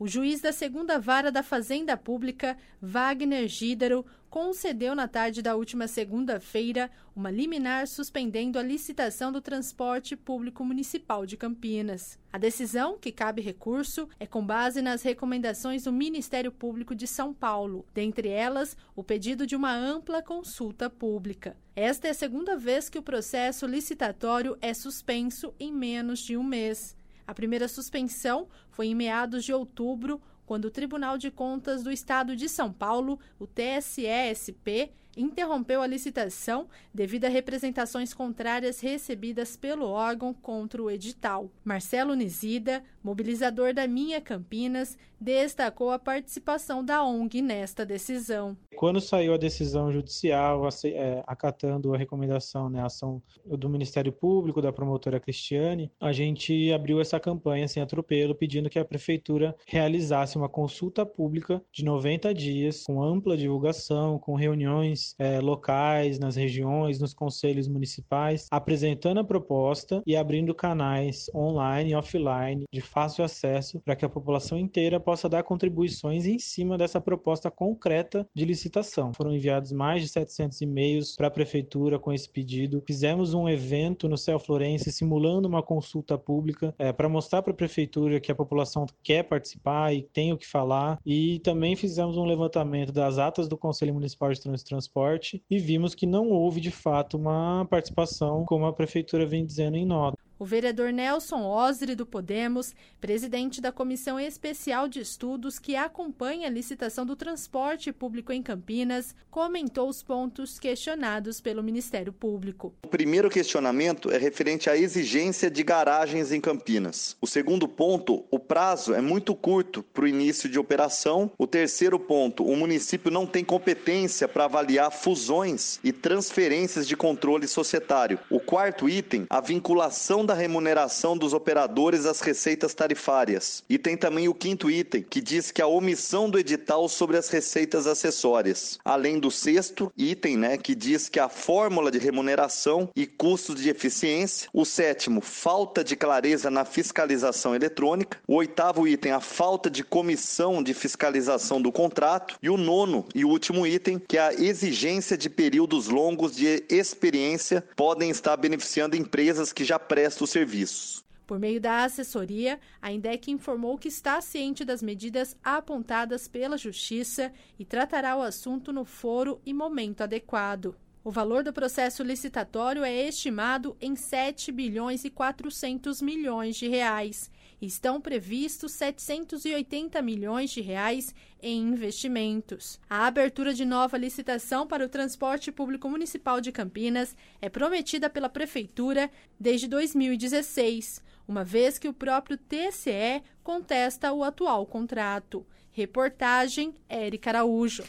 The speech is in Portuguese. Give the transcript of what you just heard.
O juiz da segunda vara da Fazenda Pública, Wagner Gídaro, concedeu na tarde da última segunda-feira uma liminar suspendendo a licitação do transporte público municipal de Campinas. A decisão, que cabe recurso, é com base nas recomendações do Ministério Público de São Paulo, dentre elas o pedido de uma ampla consulta pública. Esta é a segunda vez que o processo licitatório é suspenso em menos de um mês. A primeira suspensão foi em meados de outubro, quando o Tribunal de Contas do Estado de São Paulo, o TSE-SP, interrompeu a licitação devido a representações contrárias recebidas pelo órgão contra o edital. Marcelo Nizida, mobilizador da Minha Campinas, destacou a participação da ONG nesta decisão. Quando saiu a decisão judicial é, acatando a recomendação, né, a ação do Ministério Público, da promotora Cristiane, a gente abriu essa campanha sem atropelo, pedindo que a prefeitura realizasse uma consulta pública de 90 dias, com ampla divulgação, com reuniões é, locais, nas regiões, nos conselhos municipais, apresentando a proposta e abrindo canais online e offline de fácil acesso para que a população inteira possa dar contribuições em cima dessa proposta concreta de licitação. Foram enviados mais de 700 e-mails para a prefeitura com esse pedido. Fizemos um evento no Céu Florense simulando uma consulta pública é, para mostrar para a prefeitura que a população quer participar e tem o que falar. E também fizemos um levantamento das atas do Conselho Municipal de Transporte e vimos que não houve de fato uma participação como a prefeitura vem dizendo em nota. O vereador Nelson Osri, do Podemos, presidente da Comissão Especial de Estudos que acompanha a licitação do transporte público em Campinas, comentou os pontos questionados pelo Ministério Público. O primeiro questionamento é referente à exigência de garagens em Campinas. O segundo ponto, o prazo é muito curto para o início de operação. O terceiro ponto, o município não tem competência para avaliar fusões e transferências de controle societário. O quarto item, a vinculação da remuneração dos operadores às receitas tarifárias. E tem também o quinto item, que diz que a omissão do edital sobre as receitas acessórias. Além do sexto item, né, que diz que a fórmula de remuneração e custos de eficiência. O sétimo, falta de clareza na fiscalização eletrônica. O oitavo item, a falta de comissão de fiscalização do contrato. E o nono e último item, que é a exigência de períodos longos de experiência podem estar beneficiando empresas que já prestam serviços. Por meio da assessoria, a INDEC informou que está ciente das medidas apontadas pela Justiça e tratará o assunto no foro e momento adequado. O valor do processo licitatório é estimado em 7 bilhões e 400 milhões de reais. Estão previstos 780 milhões de reais em investimentos. A abertura de nova licitação para o transporte público municipal de Campinas é prometida pela prefeitura desde 2016, uma vez que o próprio TCE contesta o atual contrato. Reportagem Érica Araújo.